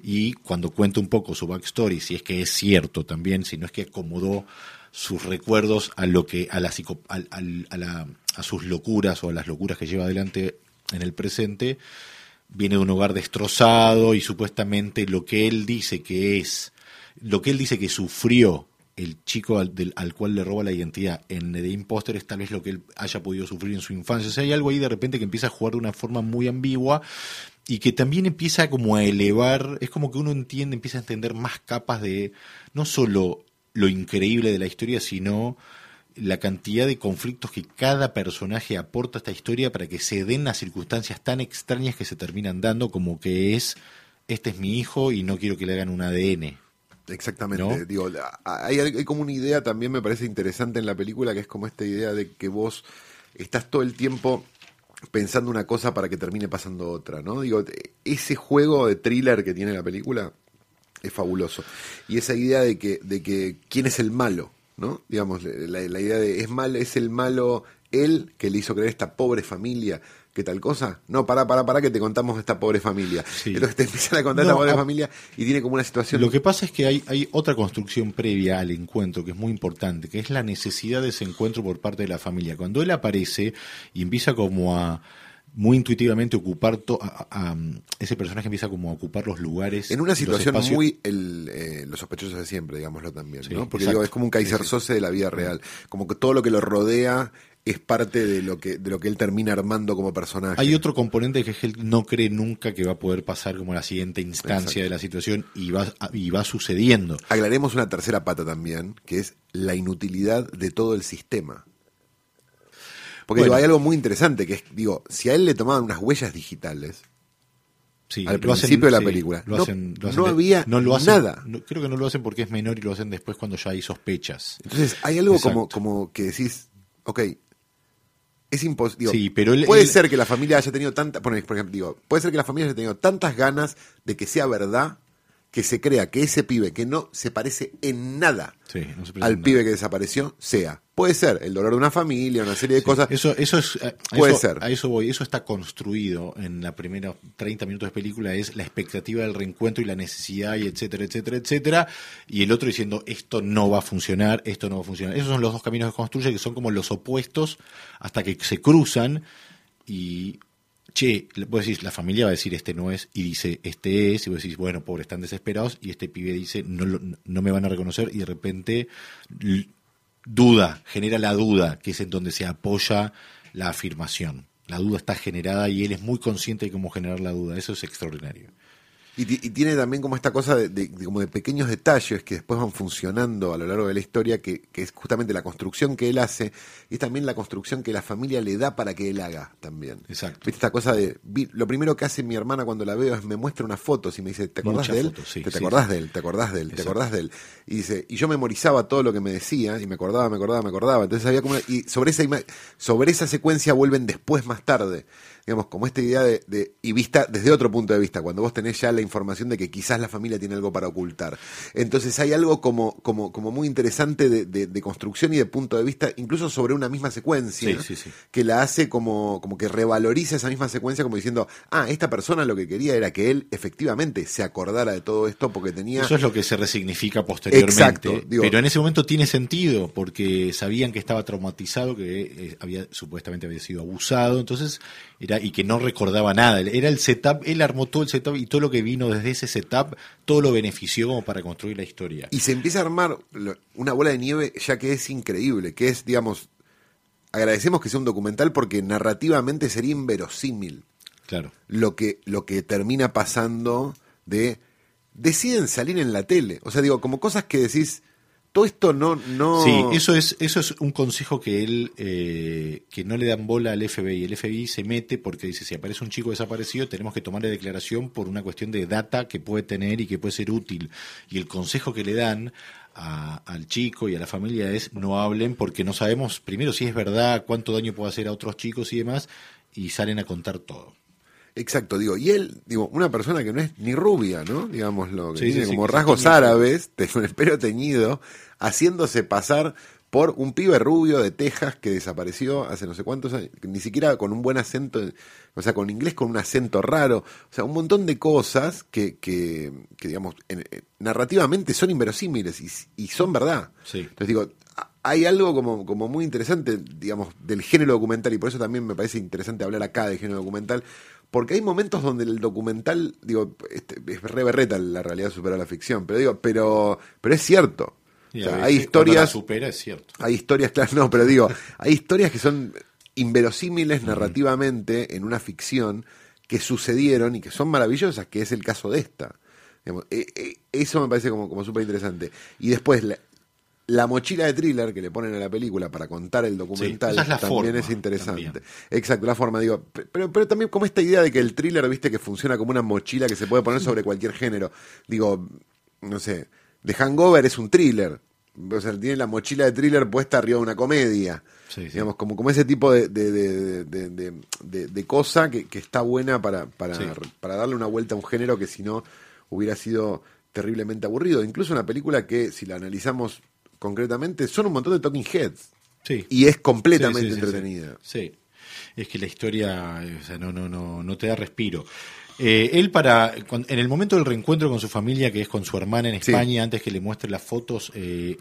Y cuando cuenta un poco su backstory, si es que es cierto también, si no es que acomodó sus recuerdos a lo que a la, a, la- a sus locuras o a las locuras que lleva adelante en el presente, viene de un hogar destrozado y supuestamente lo que él dice que es, lo que él dice que sufrió el chico al, del- al cual le roba la identidad en The Imposter es tal vez lo que él haya podido sufrir en su infancia. O sea, hay algo ahí de repente que empieza a jugar de una forma muy ambigua y que también empieza como a elevar, es como que uno entiende, empieza a entender más capas de no solo lo increíble de la historia, sino la cantidad de conflictos que cada personaje aporta a esta historia para que se den las circunstancias tan extrañas que se terminan dando, como que es, este es mi hijo y no quiero que le hagan un ADN. Exactamente. ¿No? Digo, hay, hay como una idea también me parece interesante en la película que es como esta idea de que vos estás todo el tiempo pensando una cosa para que termine pasando otra, ¿no? Digo, ese juego de thriller que tiene la película es fabuloso. Y esa idea de que, de que quién es el malo, ¿no? Digamos, la, la idea de es mal, es el malo él que le hizo creer esta pobre familia que tal cosa. No, para, para, para que te contamos esta pobre familia. Sí. Entonces te empiezan a contar No, esta pobre a- familia y tiene como una situación Lo que pasa es que hay, hay otra construcción previa al encuentro que es muy importante, que es la necesidad de ese encuentro por parte de la familia. Cuando él aparece y empieza como a muy intuitivamente ocupar to- a- a- a- ese personaje empieza como a ocupar los lugares En una situación muy el, eh, los sospechosos de siempre, digámoslo también, Sí, ¿no? Porque digo, es como un Kaiser. Sose de la vida real, como que todo lo que lo rodea es parte de lo que de lo que él termina armando como personaje. Hay otro componente que él no cree nunca que va a poder pasar como la siguiente instancia Exacto. de la situación y va, y va sucediendo. Aclaremos una tercera pata también, que es la inutilidad de todo el sistema. Porque digo, hay algo muy interesante, que es, digo, si a él le tomaban unas huellas digitales, Sí, Al hacen- principio de la sí, película. lo No- hacen- lo hacen no había no lo hacen- nada. no- creo que no lo hacen porque es menor y lo hacen después cuando ya hay sospechas. entonces hay algo como, como que decís, ok, es imposible. Sí, pero él- puede él- ser que la familia haya tenido tanta, por ejemplo, digo, puede ser que la familia haya tenido tantas ganas de que sea verdad que se crea que ese pibe que no se parece en nada Sí, no se parece al nada. pibe que desapareció sea. Puede ser el dolor de una familia, una serie de Sí, cosas. Eso, eso es, a- a Puede eso- ser. A eso voy. Eso está construido en la primera 30 minutos de película. Es la expectativa del reencuentro y la necesidad y etcétera, etcétera, etcétera. Y el otro diciendo esto no va a funcionar, esto no va a funcionar. Esos son los dos caminos que construye que son como los opuestos hasta que se cruzan y che, vos decís, la familia va a decir este no es, y dice este es, y vos decís, bueno, pobre, están desesperados, y este pibe dice, no, no me van a reconocer, y de repente duda, genera la duda, que es en donde se apoya la afirmación. La duda está generada y él es muy consciente de cómo generar la duda. Eso es extraordinario. Y, y tiene también como esta cosa de, de- de como de pequeños detalles que después van funcionando a lo largo de la historia, que, que es justamente la construcción que él hace y también la construcción que la familia le da para que él haga también. Exacto. ¿Viste esta cosa de, vi- lo primero que hace mi hermana cuando la veo es me muestra unas fotos y me dice, ¿te acordás de él? fotos, sí, ¿Te, acordás sí. de él? ¿Te acordás de él? ¿Te acordás de él? Y dice, y yo memorizaba todo lo que me decía y me acordaba, me acordaba, me acordaba. Entonces había como una- y sobre esa sobre esa secuencia vuelven después más tarde. Digamos, como esta idea de, de- y vista desde otro punto de vista, cuando vos tenés ya la información de que quizás la familia tiene algo para ocultar. Entonces hay algo como, como, como muy interesante de, de- de construcción y de punto de vista, incluso sobre una misma secuencia, Sí, sí, sí. que la hace como, como que revaloriza esa misma secuencia, como diciendo, ah, esta persona lo que quería era que él efectivamente se acordara de todo esto porque tenía... Eso es lo que se resignifica posteriormente. Exacto, digo- pero en ese momento tiene sentido, porque sabían que estaba traumatizado, que eh, había supuestamente había sido abusado, entonces era y que no recordaba nada. Era el setup, él armó todo el setup y todo lo que vino desde ese setup, todo lo benefició como para construir la historia. Y se empieza a armar una bola de nieve ya que es increíble, que es, digamos, agradecemos que sea un documental porque narrativamente sería inverosímil Claro. lo que, lo que termina pasando de deciden salir en la tele. O sea, digo, como cosas que decís, todo esto no... no Sí, eso es, eso es un consejo que él, eh, que no le dan bola al FBI. El FBI se mete porque dice, si aparece un chico desaparecido, tenemos que tomarle declaración por una cuestión de data que puede tener y que puede ser útil. Y el consejo que le dan al chico y a la familia es no hablen porque no sabemos, primero, si es verdad, cuánto daño puede hacer a otros chicos y demás, y salen a contar todo. Exacto, digo, y él, digo, una persona que no es ni rubia, ¿no? Digámoslo, que Sí, tiene sí, como rasgos [LAUGHS] el árabes, de un pelo teñido, haciéndose pasar por un pibe rubio de Texas que desapareció hace no sé cuántos años, ni siquiera con un buen acento, o sea, con inglés con un acento raro, o sea, un montón de cosas que, que, que, digamos, en- en- narrativamente son inverosímiles y, y son verdad. Sí. Entonces digo, hay algo como, como muy interesante, digamos, del género documental, y por eso también me parece interesante hablar acá de género documental, porque hay momentos donde el documental, digo, este, es re berreta la realidad supera la ficción, pero digo, pero, pero es cierto. O sea, hay historias, supera, es cierto. hay historias, claro, no, pero digo, hay historias que son inverosímiles narrativamente en una ficción que sucedieron y que son maravillosas, que es el caso de esta. Digamos, eh, eh, eso me parece como, como súper interesante. Y después, la, la mochila de thriller que le ponen a la película para contar el documental es también forma, es interesante. también. Exacto, la forma, digo. pe- Pero, pero también como esta idea de que el thriller, viste, que funciona como una mochila que se puede poner sobre cualquier género. Digo, no sé, The Hangover es un thriller. O sea, tiene la mochila de thriller puesta arriba de una comedia. Sí, sí. Digamos, como, como ese tipo de, de, de, de- cosa que, que está buena para, para, para darle una vuelta a un género que si no hubiera sido terriblemente aburrido. Incluso una película que, si la analizamos concretamente, son un montón de talking heads. Sí. Y es completamente Sí, sí, sí, entretenida. Sí, es que la historia eh, o sea, no, no, no, no te da respiro. Eh, él para en el momento del reencuentro con su familia, que es con su hermana en. España, antes que le muestre las fotos, eh,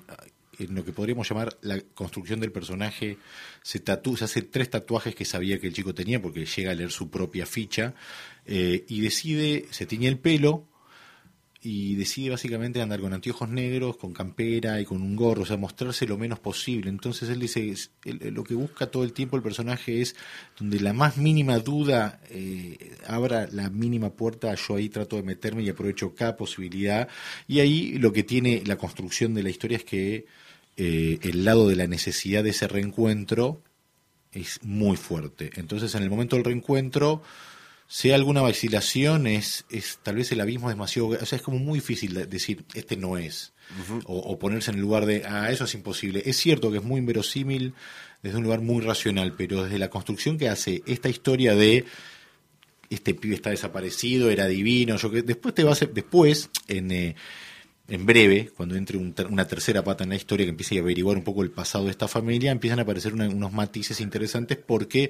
en lo que podríamos llamar la construcción del personaje, se, tatú, se hace tres tatuajes que sabía que el chico tenía, porque llega a leer su propia ficha, eh, y decide, se tiñe el pelo, y decide básicamente andar con anteojos negros, con campera y con un gorro, o sea, mostrarse lo menos posible. Entonces él dice, lo que busca todo el tiempo el personaje es donde la más mínima duda eh, abra la mínima puerta, yo ahí trato de meterme y aprovecho cada posibilidad. Y ahí lo que tiene la construcción de la historia es que eh, el lado de la necesidad de ese reencuentro es muy fuerte. Entonces en el momento del reencuentro sea alguna vacilación, es, es tal vez el abismo es demasiado, o sea, es como muy difícil de- decir, este no es, o, o ponerse en el lugar de, ah, eso es imposible. Es cierto que es muy inverosímil desde un lugar muy racional, pero desde la construcción que hace esta historia de este pibe está desaparecido, era divino, yo que después te va a hacer, después, en, eh, en breve, cuando entre un una tercera pata en la historia que empiece a averiguar un poco el pasado de esta familia, empiezan a aparecer una- unos matices interesantes porque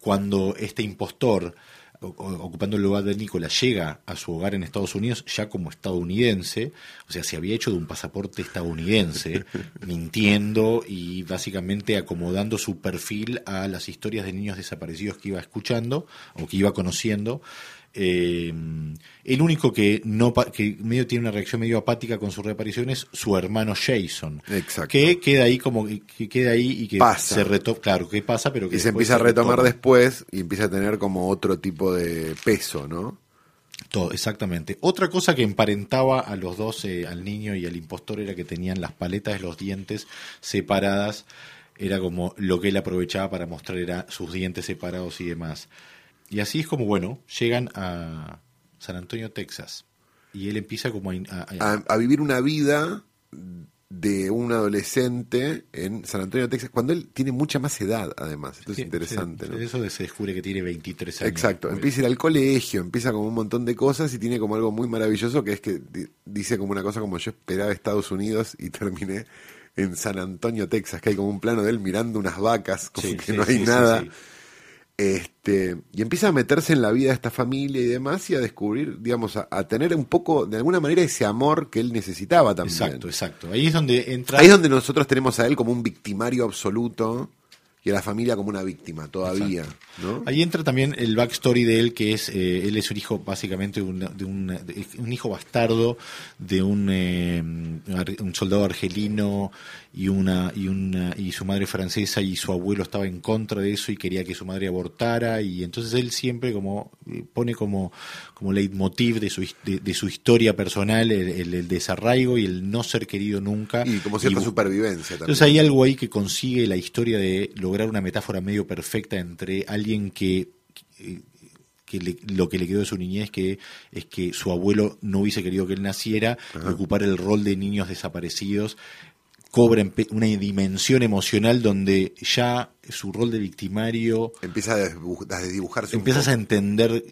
cuando este impostor ocupando el lugar de Nicolás, llega a su hogar en Estados Unidos ya como estadounidense, o sea, se había hecho de un pasaporte estadounidense, [LAUGHS] mintiendo y básicamente acomodando su perfil a las historias de niños desaparecidos que iba escuchando o que iba conociendo. Eh, el único que no que medio tiene una reacción medio apática con su reaparición es su hermano Jason, Exacto. que queda ahí como que queda ahí y que Pasa. se retoma, claro, que pasa, pero que Y se empieza a retomar retoma. después y empieza a tener como otro tipo de peso, ¿no? Todo, exactamente. Otra cosa que emparentaba a los dos, eh, al niño y al impostor, era que tenían las paletas de los dientes separadas. Era como lo que él aprovechaba para mostrar era sus dientes separados y demás. Y así es como, bueno, llegan a San Antonio, Texas. Y él empieza como a... a- a- A, a vivir una vida de un adolescente en San Antonio, Texas, cuando él tiene mucha más edad, además. Esto Sí, es interesante, ¿no? Eso se descubre que tiene 23 años. Exacto, empieza a ir al colegio, empieza como un montón de cosas y tiene como algo muy maravilloso que es que di- dice como una cosa como yo esperaba Estados Unidos y terminé en San Antonio, Texas, que hay como un plano de él mirando unas vacas, como Sí, que sí, no hay nada. Este, y empieza a meterse en la vida de esta familia y demás y a descubrir, digamos, a, a tener un poco, de alguna manera, ese amor que él necesitaba también. Exacto, exacto. Ahí es donde entra... Ahí es donde nosotros tenemos a él como un victimario absoluto y a la familia como una víctima todavía, ¿no? Ahí entra también el backstory de él, que es, eh, él es un hijo básicamente de un, de un, de un hijo bastardo de un, eh, un soldado argelino y una y una y su madre francesa y su abuelo estaba en contra de eso y quería que su madre abortara y entonces él siempre como eh, pone como como leitmotiv de su de, de su historia personal el, el- el desarraigo y el no ser querido nunca Y como cierta supervivencia también. entonces hay algo ahí que consigue la historia de lograr una metáfora medio perfecta entre alguien que, que- que le- lo que le quedó de su niñez que es que su abuelo no hubiese querido que él naciera ocupar el rol de niños desaparecidos cobra una dimensión emocional donde ya su rol de victimario Empieza a, desdibujarse empiezas a entender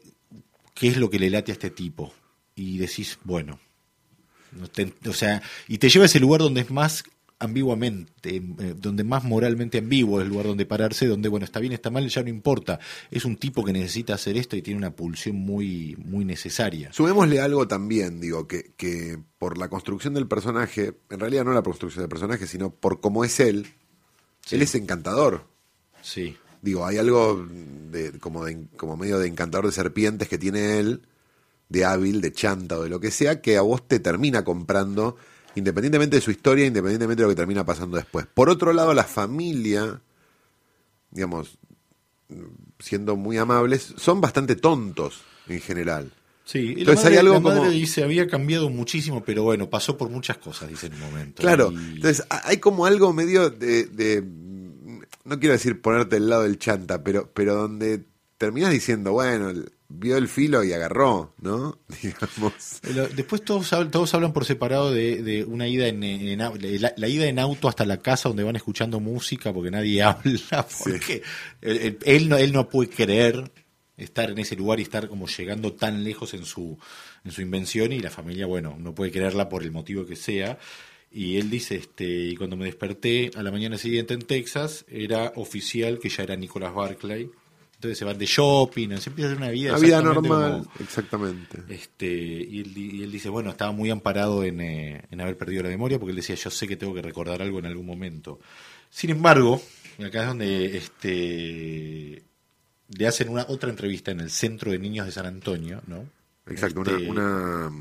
qué es lo que le late a este tipo y decís, bueno, no te- o sea, y te lleva a ese lugar donde es más ambiguamente, eh, donde más moralmente ambiguo es el lugar donde pararse, donde, bueno, está bien, está mal, ya no importa. Es un tipo que necesita hacer esto y tiene una pulsión muy, muy necesaria. Sumémosle algo también, digo, que, que por la construcción del personaje, en realidad no la construcción del personaje, sino por cómo es él, Sí. él es encantador. Sí, Digo, hay algo de, como, de, como medio de encantador de serpientes que tiene él, de hábil, de chanta o de lo que sea, que a vos te termina comprando, independientemente de su historia, independientemente de lo que termina pasando después. Por otro lado, la familia, digamos, siendo muy amables, son bastante tontos en general. sí. Y Entonces la madre, hay algo la madre como- dice, había cambiado muchísimo, pero bueno, pasó por muchas cosas, dice en un momento. Claro, Y- entonces ha- hay como algo medio de, de- no quiero decir ponerte del lado del chanta, pero, pero donde terminas diciendo, bueno, el- vio el filo y agarró, ¿no? [LAUGHS] Digamos. Pero Después todos, hablan- todos hablan por separado de, de una ida en, en la, la ida en auto hasta la casa donde van escuchando música porque nadie [LAUGHS] habla, porque él, él- él no, él no puede creer estar en ese lugar y estar como llegando tan lejos en su, en su invención y la familia, bueno, no puede creerla por el motivo que sea. Y él dice, este, y cuando me desperté a la mañana siguiente en Texas, era oficial que ya era Nicholas Barclay. Entonces se van de shopping, se empieza a hacer una vida normal, como- exactamente. este, y, él, y él dice, bueno, estaba muy amparado en, eh, en haber perdido la memoria porque él decía, yo sé que tengo que recordar algo en algún momento. Sin embargo, acá es donde este, le hacen una otra entrevista en el Centro de Niños de San Antonio, ¿no? Exacto, Este, una, una,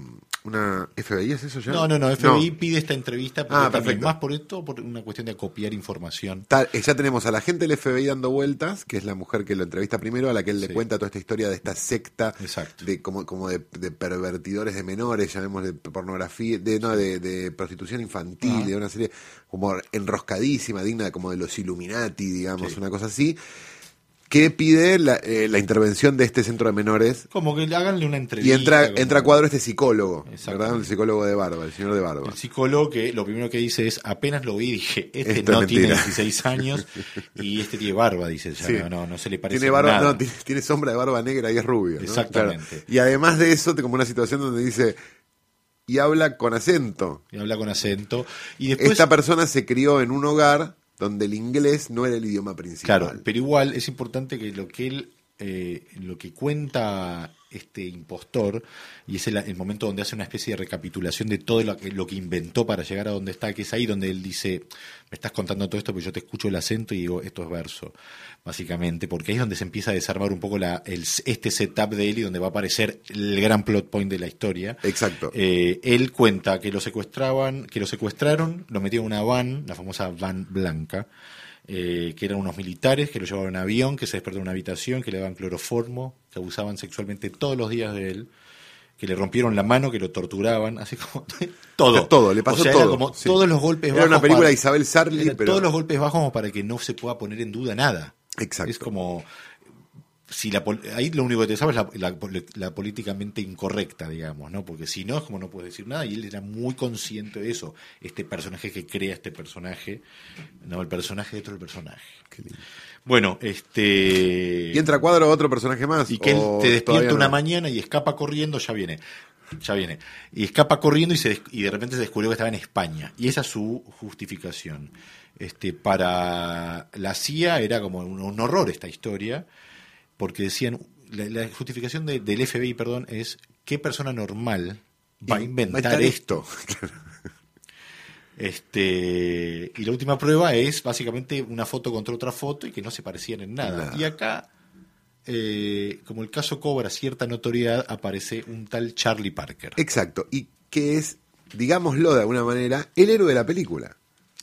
una FBI, ¿es eso ya? No, no, no, FBI pide esta entrevista Ah, perfecto. más por esto, por una cuestión de copiar información. Tal- eh, ya tenemos a la gente del FBI dando vueltas, que es la mujer que lo entrevista primero, a la que él le cuenta toda esta historia de esta secta Exacto. de como, como de, de pervertidores de menores, llamémosle pornografía, de no, de, de prostitución infantil, de una serie como enroscadísima, digna de como de los Illuminati, digamos, Sí. una cosa así, que pide la, eh, la intervención de este centro de menores. Como que le háganle una Y entrevista. entra, como- entra a cuadro este psicólogo. ¿verdad? El psicólogo de Barba, el señor de Barba. El psicólogo que lo primero que dice es, apenas lo vi, dije, este Esto es no tiene mentira. 16 años y este tiene barba, dice, ya Sí. no, no, no se le parece Tiene, barba, nada. no, tiene, tiene sombra de barba negra y es rubio. ¿no? Exactamente. Claro. Y además de eso, te como una situación donde dice, y habla con acento. Y habla con acento. Y después, Esta persona se crió en un hogar donde el inglés no era el idioma principal. claro, pero igual es importante que lo que él eh, lo que cuenta este impostor, y es el, el momento donde hace una especie de recapitulación de todo lo que, lo que inventó para llegar a donde está, que es ahí donde él dice, me estás contando todo esto, pero yo te escucho el acento y digo, esto es verso, básicamente, porque ahí es donde se empieza a desarmar un poco la, el, este setup de él y donde va a aparecer el gran plot point de la historia. Exacto. Eh, él cuenta que lo secuestraban, que lo secuestraron, lo metieron en una van, la famosa van blanca, eh, que eran unos militares que lo llevaban en avión, que se despertó en una habitación, que le daban cloroformo, que abusaban sexualmente todos los días de él, que le rompieron la mano, que lo torturaban, así como [LAUGHS] todo. Todo, le pasó O sea, era todo, como sí. todos los golpes Era bajos. una película para- de Isabel Sarli, era pero- Todos los golpes bajos como para que no se pueda poner en duda nada. Exacto. Es como si la ahí lo único que te sabes es la, la pol- la políticamente incorrecta, digamos, ¿no? Porque si no es como no puedes decir nada y él era muy consciente de eso. Este personaje que crea este personaje, no el personaje dentro del personaje. Qué lindo. Bueno, este Y entra a cuadro otro personaje más. y que él te despierta una mañana y escapa corriendo, ya viene. Ya viene. Y escapa corriendo y, se y de repente se descubrió que estaba en España. Y esa es su justificación. Este, para la CIA era como un, un horror esta historia, porque decían, la, la justificación de- del FBI, perdón, es qué persona normal va a inventar esto. Este, y la última prueba es básicamente una foto contra otra foto y que no se parecían en nada. Nada. Y acá, eh, como el caso cobra cierta notoriedad, aparece un tal Charlie Parker. Exacto. Y que es, digámoslo de alguna manera, el héroe de la película.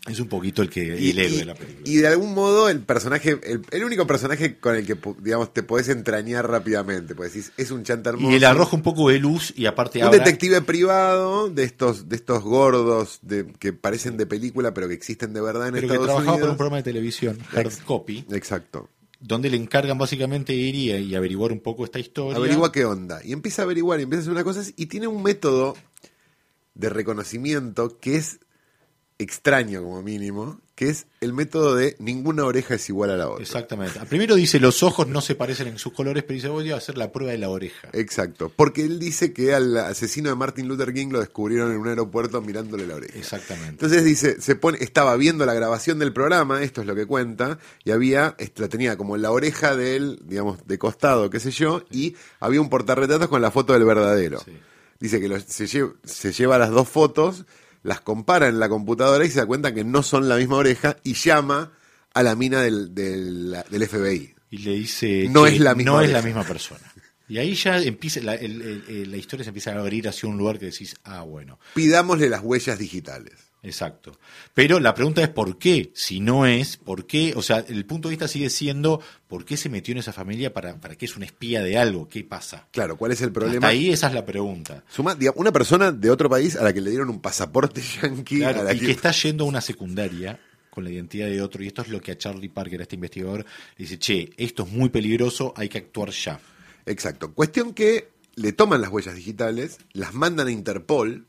Es un poquito el que Y, el héroe y- de la película. y de algún modo el personaje, el, el único personaje con el que digamos te podés entrañar rápidamente, pues decís, es un chanta hermoso. y él arroja un poco de luz y aparte un detective privado de estos, de estos gordos de, que parecen de película pero que existen de verdad en pero que Estados trabajaba Unidos. por un programa de televisión, Hard Copy, Exacto. donde le encargan básicamente ir y, y averiguar un poco esta historia. Averigua qué onda. Y empieza a averiguar y empieza a hacer una cosa y tiene un método de reconocimiento que es extraño como mínimo, que es el método de ninguna oreja es igual a la otra. Exactamente. Primero dice los ojos no se parecen en sus colores, pero dice voy a hacer la prueba de la oreja. Exacto, porque él dice que al asesino de Martin Luther King lo descubrieron en un aeropuerto mirándole la oreja. Exactamente. Entonces dice, se pone, estaba viendo la grabación del programa, esto es lo que cuenta, y había, la tenía como en la oreja de él, digamos, de costado, qué sé yo, y había un portarretratos con la foto del verdadero. Sí. Dice que lo- se, lle- se lleva las dos fotos, las compara en la computadora y se da cuenta que no son la misma oreja y llama a la mina del, del, del FBI. y le dice No que es la misma no es la misma persona. Y ahí ya empieza la, el- el- el- la historia se empieza a abrir hacia un lugar que decís, ah, bueno, Pidámosle las huellas digitales. Exacto. Pero la pregunta es por qué, si no es, por qué, o sea, el punto de vista sigue siendo, ¿por qué se metió en esa familia? ¿Para, para qué es un espía de algo? ¿Qué pasa? Claro, ¿cuál es el Hasta problema? ahí esa es la pregunta. Suma, digamos, una persona de otro país a la que le dieron un pasaporte [LAUGHS] yanqui, Claro, a la y que- que está yendo a una secundaria con la identidad de otro, y esto es lo que a Charlie Parker, a este investigador, le dice, che, esto es muy peligroso, hay que actuar ya. Exacto. Cuestión que le toman las huellas digitales, las mandan a Interpol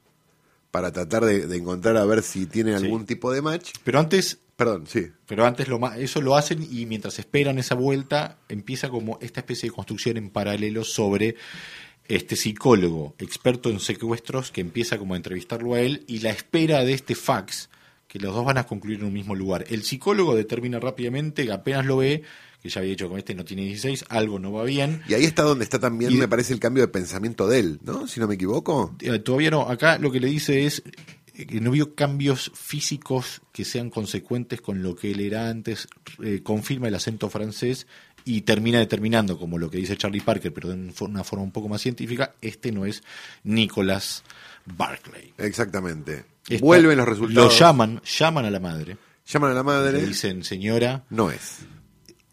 para tratar de, de encontrar a ver si tiene algún tipo de match. Pero antes, Perdón, sí. pero antes lo eso lo hacen y mientras esperan esa vuelta, empieza como esta especie de construcción en paralelo sobre este psicólogo experto en secuestros que empieza como a entrevistarlo a él y la espera de este fax que los dos van a concluir en un mismo lugar. El psicólogo determina rápidamente que apenas lo ve, que ya había dicho con este no tiene 16, algo no va bien. Y ahí está donde está también, Y- me parece, el cambio de pensamiento de él, ¿no? Si no me equivoco. Eh, Todavía no. Acá lo que le dice es eh, que no vio cambios físicos que sean consecuentes con lo que él era antes. eh, confirma el acento francés y termina determinando, como lo que dice Charlie Parker, pero de un- una forma un poco más científica, este no es Nicholas Barclay. Exactamente. Esta- Vuelven los resultados. Lo llaman, llaman a la madre. Llaman a la madre. Le dicen, señora, No es.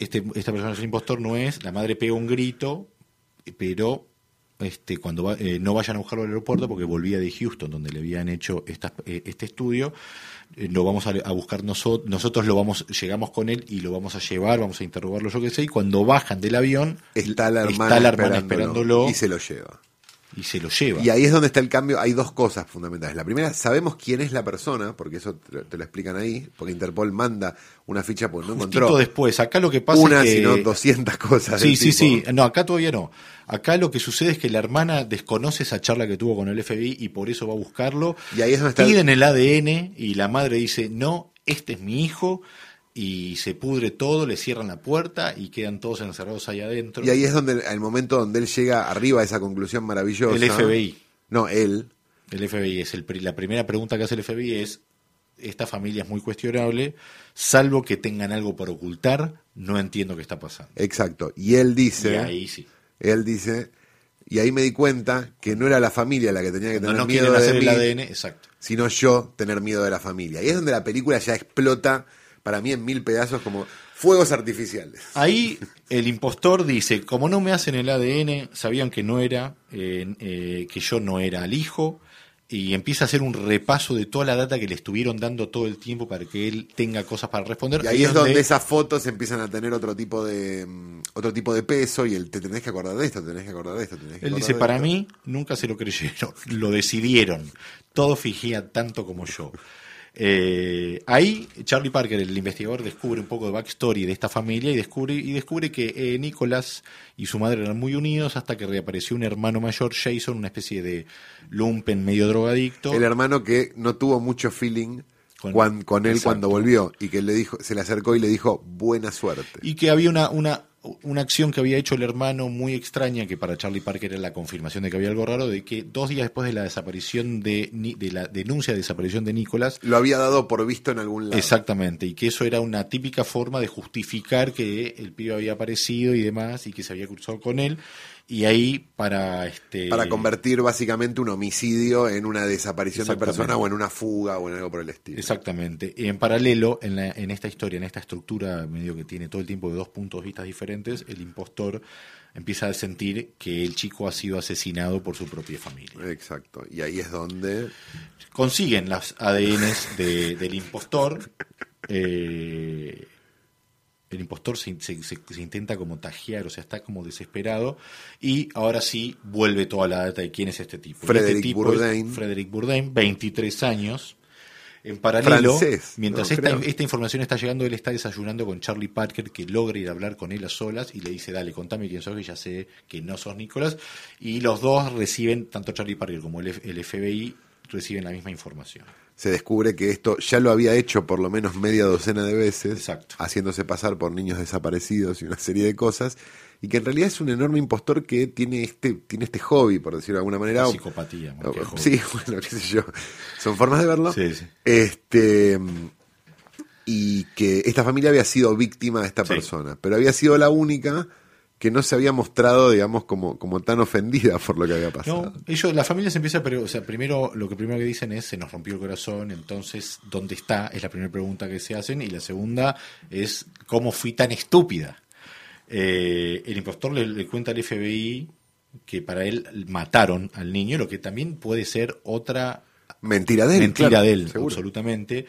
Este, esta persona es un impostor, no es. La madre pega un grito, pero este, cuando va- eh, no vayan a buscarlo al aeropuerto porque volvía de Houston, donde le habían hecho estas- eh, este estudio. eh, lo vamos a, a buscar nosotros, nosotros lo vamos, llegamos con él y lo vamos a llevar, vamos a interrogarlo, yo qué sé, y cuando bajan del avión, Está la hermana, está la hermana esperándolo esperándolo y se lo lleva. Y se lo lleva. Y ahí es donde está el cambio. Hay dos cosas fundamentales. La primera, sabemos quién es la persona, porque eso te, te lo explican ahí, porque Interpol manda una ficha porque no Justito encontró después, acá lo que pasa una, es que... sino 200 cosas. Sí, sí, tipo. sí. No, acá todavía no. Acá lo que sucede es que la hermana desconoce esa charla que tuvo con el FBI y por eso va a buscarlo. Y ahí es donde está Piden el ADN y la madre dice, no, este es mi hijo. Y se pudre todo, le cierran la puerta y quedan todos encerrados ahí adentro. Y ahí es donde el momento donde él llega arriba a esa conclusión maravillosa. El FBI. No, él. El FBI es el, la primera pregunta que hace el FBI es esta familia es muy cuestionable, salvo que tengan algo por ocultar, no entiendo qué está pasando. Exacto. Y él dice. Y ahí sí. Él dice. Y ahí me di cuenta que no era la familia la que tenía que No, tener no miedo quieren de hacer mí, el ADN, exacto. sino yo tener miedo de la familia. Y es donde la película ya explota para mí en mil pedazos como fuegos artificiales. Ahí el impostor dice, como no me hacen el ADN, sabían que no era, eh, eh, que yo no era el hijo, y empieza a hacer un repaso de toda la data que le estuvieron dando todo el tiempo para que él tenga cosas para responder. Y ahí es donde esas fotos empiezan a tener otro tipo de mm, otro tipo de peso y el te tenés que acordar de esto, te tenés que acordar de esto, te tenés que Él dice, de para esto". mí nunca se lo creyeron, [LAUGHS] lo decidieron. Todo fingía tanto como yo. Eh, ahí Charlie Parker, el investigador, descubre un poco de backstory de esta familia y descubre, y descubre que eh, Nicholas y su madre eran muy unidos hasta que reapareció un hermano mayor, Jason, una especie de lumpen medio drogadicto. El hermano que no tuvo mucho feeling Con- él exacto. cuando volvió y que le dijo, se le acercó y le dijo buena suerte. Y que había una, una, una acción que había hecho el hermano muy extraña, que para Charlie Parker era la confirmación de que había algo raro, de que dos días después de la desaparición de, de la denuncia de desaparición de Nicolás, Lo había dado por visto en algún lado. Exactamente, y que eso era una típica forma de justificar que el pibe había aparecido y demás, y que se había cruzado con él, y ahí para este Para convertir básicamente un homicidio en una desaparición de persona o en una fuga o en algo por el estilo. Exactamente. Y en paralelo, en, la- en esta historia, en esta estructura medio que tiene todo el tiempo de dos puntos de vista diferentes, el impostor empieza a sentir que el chico ha sido asesinado por su propia familia. Exacto. Y ahí es donde Consiguen las ADNs de- del impostor. eh, el impostor se, se- se- se intenta como tajear, o sea, está como desesperado. Y ahora sí vuelve toda la data de quién es este tipo. Frederick este tipo Bourdain. Es Frederick Bourdain, 23 años. En paralelo, Francés, mientras ¿no? esta, información está llegando, él está desayunando con Charlie Parker, que logra ir a hablar con él a solas y le dice, dale, contame quién sos, que ya sé que no sos Nicolás. Y los dos reciben, tanto Charlie Parker como el FBI, reciben la misma información. se descubre que esto ya lo había hecho por lo menos media docena de veces, Exacto. haciéndose pasar por niños desaparecidos y una serie de cosas, y que en realidad es un enorme impostor que tiene este, tiene este hobby, por decirlo de alguna manera. La psicopatía. o- hobby. sí, [LAUGHS] bueno, qué sé yo. Son formas de verlo. Sí, sí. Este y que esta familia había sido víctima de esta Sí. persona, pero había sido la única que no se había mostrado, digamos, como, como tan ofendida por lo que había pasado. No, ellos, la familia se empieza, pero, o sea, primero, lo que primero que dicen es, se nos rompió el corazón, entonces, ¿dónde está? Es la primera pregunta que se hacen, y la segunda es, ¿cómo fui tan estúpida? Eh, el impostor le, le cuenta al FBI que para él mataron al niño, lo que también puede ser otra Mentira de él. mentira claro, de él, seguro. absolutamente.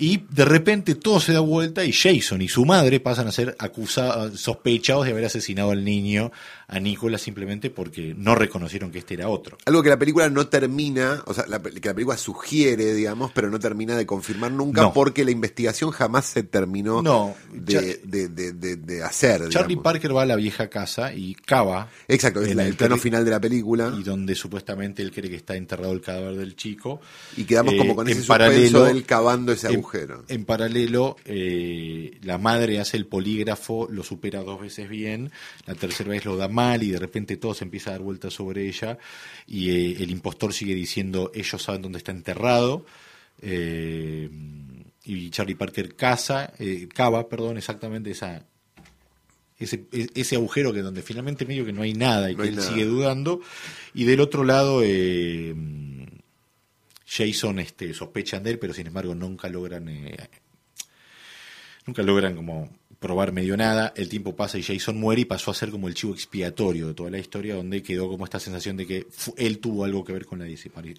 Y de repente todo se da vuelta y Jason y su madre pasan a ser acusados, sospechados de haber asesinado al niño, a Nicolás, simplemente porque no reconocieron que este era otro. Algo que la película no termina, o sea, la, que la película sugiere, digamos, pero no termina de confirmar nunca No. porque la investigación jamás se terminó No, de, de- de- de- hacer. Charlie digamos. Parker va a la vieja casa y cava. Exacto, es el plano final de la película. Y donde supuestamente él cree que está enterrado el cadáver del chico. Y quedamos como Eh, con en ese suspenso paralelo- de él cavando ese en- agujero. En, paralelo, eh, la madre hace el polígrafo, lo supera dos veces bien, la tercera vez lo da mal y de repente todo se empieza a dar vueltas sobre ella y eh, el impostor sigue diciendo ellos saben dónde está enterrado. eh, y Charlie Parker caza, eh, cava, perdón, exactamente esa ese, e- ese agujero que donde finalmente medio que no hay nada y No que él nada. sigue dudando y del otro lado eh, Jason este, sospechan de él pero sin embargo nunca logran eh, nunca logran como probar medio nada el tiempo pasa y Jason muere y pasó a ser como el chivo expiatorio de toda la historia donde quedó como esta sensación de que él tuvo algo que ver con la,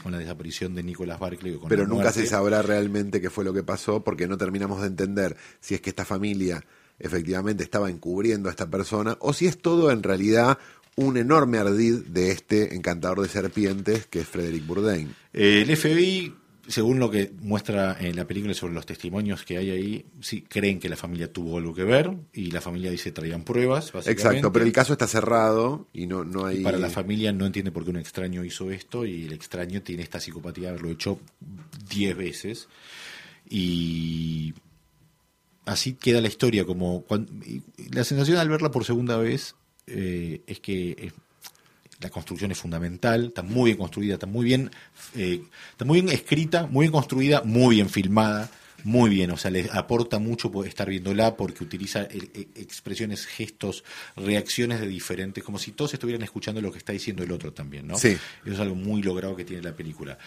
con la desaparición de Nicholas Barclay con Pero nunca muerte. se sabrá realmente qué fue lo que pasó porque no terminamos de entender si es que esta familia efectivamente estaba encubriendo a esta persona o si es todo en realidad un enorme ardid de este encantador de serpientes que es Frederick Bourdain. Eh, el FBI, según lo que muestra en la película sobre los testimonios que hay ahí, sí creen que la familia tuvo algo que ver y la familia dice traían pruebas. Exacto, pero el caso está cerrado y no, no hay... Y para la familia no entiende por qué un extraño hizo esto y el extraño tiene esta psicopatía de haberlo hecho 10 veces. Y así queda la historia. como La sensación al verla por segunda vez eh, es que es- la construcción es fundamental, está muy bien construida, está muy bien, eh, está muy bien escrita, muy bien construida, muy bien filmada, muy bien, o sea, le aporta mucho poder estar viéndola porque utiliza eh, eh, expresiones, gestos, reacciones de diferentes, como si todos estuvieran escuchando lo que está diciendo el otro también, ¿no? Sí. Eso es algo muy logrado que tiene la película.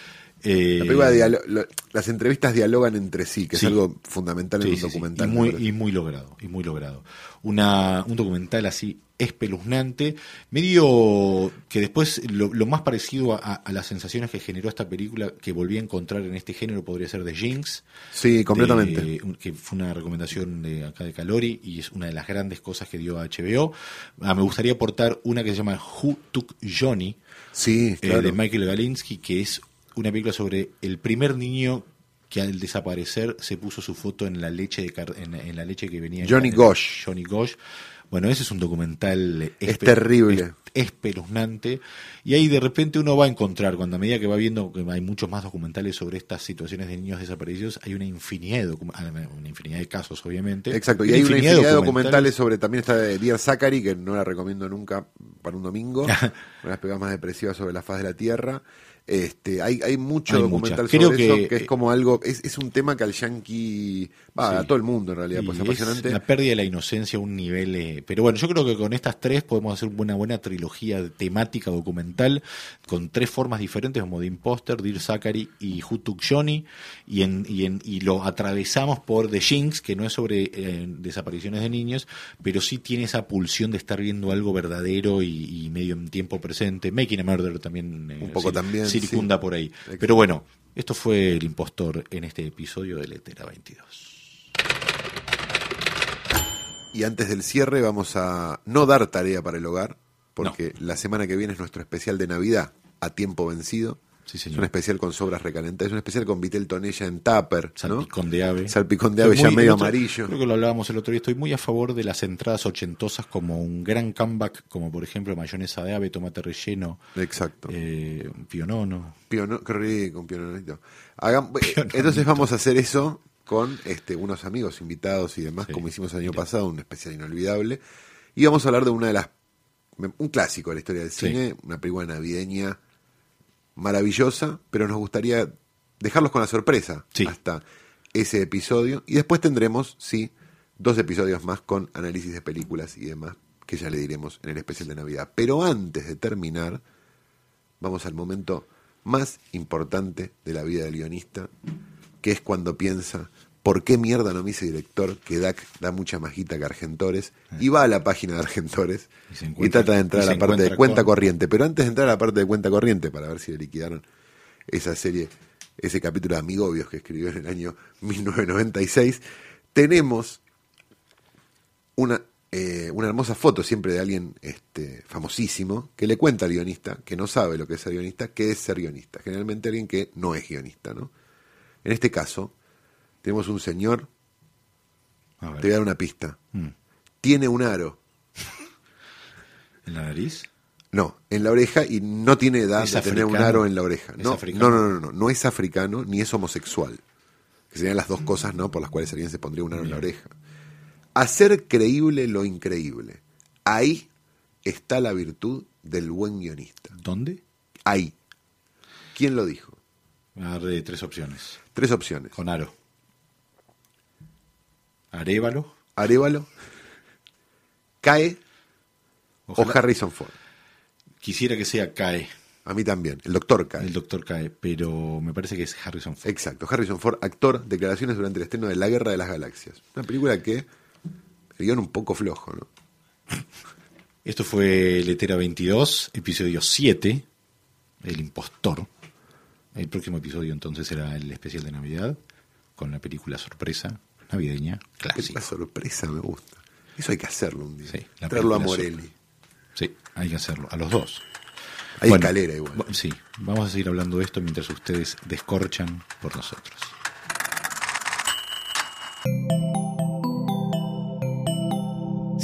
Eh, La película dialo- lo- las entrevistas dialogan entre sí, que Sí. es algo fundamental en un sí, documental. Y muy, parece. y muy logrado, y muy logrado. Una, un documental así espeluznante, medio que después lo, lo más parecido a, a las sensaciones que generó esta película que volví a encontrar en este género podría ser de Jinx. Sí, completamente. de- que fue una recomendación de acá de Calori y es una de las grandes cosas que dio a HBO. Ah, me gustaría aportar una que se llama Who Took Johnny, sí, eh, de Michael Galinsky, que es una película sobre el primer niño que al desaparecer se puso su foto en la leche de en, en la leche que venía en- Johnny en- Gosh. Johnny Gosh. Bueno, ese es un documental Es terrible. es- espeluznante y ahí de repente uno va a encontrar cuando a medida que va viendo que hay muchos más documentales sobre estas situaciones de niños desaparecidos, hay una infinidad de ah, una infinidad de casos obviamente. Exacto, y hay una infinidad de documentales sobre, también está de Dear Zachary, que no la recomiendo nunca para un domingo, [LAUGHS] una de las películas más depresivas sobre la faz de la Tierra. Este, hay, hay mucho Hay documental. Creo sobre que- eso, que es como algo, es, es un tema que al yankee, va, Sí. a todo el mundo en realidad, pues es apasionante. la pérdida de la inocencia a un nivel. eh, pero bueno, yo creo que con estas tres podemos hacer una buena trilogía temática documental con tres formas diferentes, como The Imposter, Dear Zachary y Who Took Johnny. Y, en, y, en, y lo atravesamos por The Jinx, que no es sobre eh, desapariciones de niños, pero sí tiene esa pulsión de estar viendo algo verdadero y, y medio en tiempo presente. Making a Murder también. eh, Un poco también, Circunda sí. por ahí. Exacto. Pero bueno, esto fue El Impostor en este episodio de Letera 22. Y antes del cierre vamos a no dar tarea para el hogar, porque la semana que viene es nuestro especial de Navidad, a tiempo vencido. Sí, Es un especial con sobras recalentadas, es un especial con Vitel Tonella en Tupper, ¿no? Salpicón de ave. Salpicón de Estoy ave ya muy- medio otro- amarillo. Creo que lo hablábamos el otro día. Estoy muy a favor de las entradas ochentosas como un gran comeback, como por ejemplo mayonesa de ave, tomate relleno, Exacto. eh, pionono. Piono, qué rico, un piononito. Hagam- entonces vamos a hacer eso con este, unos amigos invitados y demás, Sí, como hicimos el año pasado, un especial inolvidable. Y vamos a hablar de una de las. un clásico de la historia del Sí. cine, una película navideña maravillosa, pero nos gustaría dejarlos con la sorpresa Sí. hasta ese episodio. Y después tendremos, sí, dos episodios más con análisis de películas y demás, que ya le diremos en el especial de Navidad. Pero antes de terminar, vamos al momento más importante de la vida del guionista, que es cuando piensa, ¿por qué mierda no me hice director? Que DAC da mucha más guita que Argentores, y va a la página de Argentores Y trata de entrar a la parte de cuenta con- corriente. Pero antes de entrar a la parte de cuenta corriente, para ver si le liquidaron esa serie, ese capítulo de Amigobios que escribió en el año 1996, tenemos una, eh, una hermosa foto siempre de alguien este, famosísimo que le cuenta al guionista, que no sabe lo que es ser guionista, que es ser guionista. Generalmente alguien que no es guionista, ¿no? En este caso, tenemos un señor, A ver, te voy a dar una pista, mm, tiene un aro, [LAUGHS] ¿En la nariz? no, en la oreja y no tiene edad ¿Es de tener un aro en la oreja. ¿Es No, no, no, no, no, no es africano ni es homosexual. Que serían las dos cosas, ¿no? Por las cuales alguien se pondría un aro en la oreja. Hacer creíble lo increíble. Ahí está la virtud del buen guionista. ¿Dónde? Ahí. ¿Quién lo dijo? Agarré tres opciones. Tres opciones. Con aro. Arévalo. Arevalo, Cae o Harrison Ford. Quisiera que sea Cae, A mí también. El doctor Cae. el doctor Cae, pero me parece que es Harrison Ford. Exacto. Harrison Ford, actor, declaraciones durante el estreno de La Guerra de las Galaxias. Una película que el guion un poco flojo, ¿no? [LAUGHS] Esto fue Letera 22, episodio 7, El impostor. El próximo episodio entonces será el especial de Navidad, con la película sorpresa navideña, La clásica. sorpresa me gusta. Eso hay que hacerlo un día. Sí, la Traerlo a Morelli. Sí, hay que hacerlo, a los dos. Hay Bueno, escalera igual. Sí, vamos a seguir hablando de esto mientras ustedes descorchan por nosotros.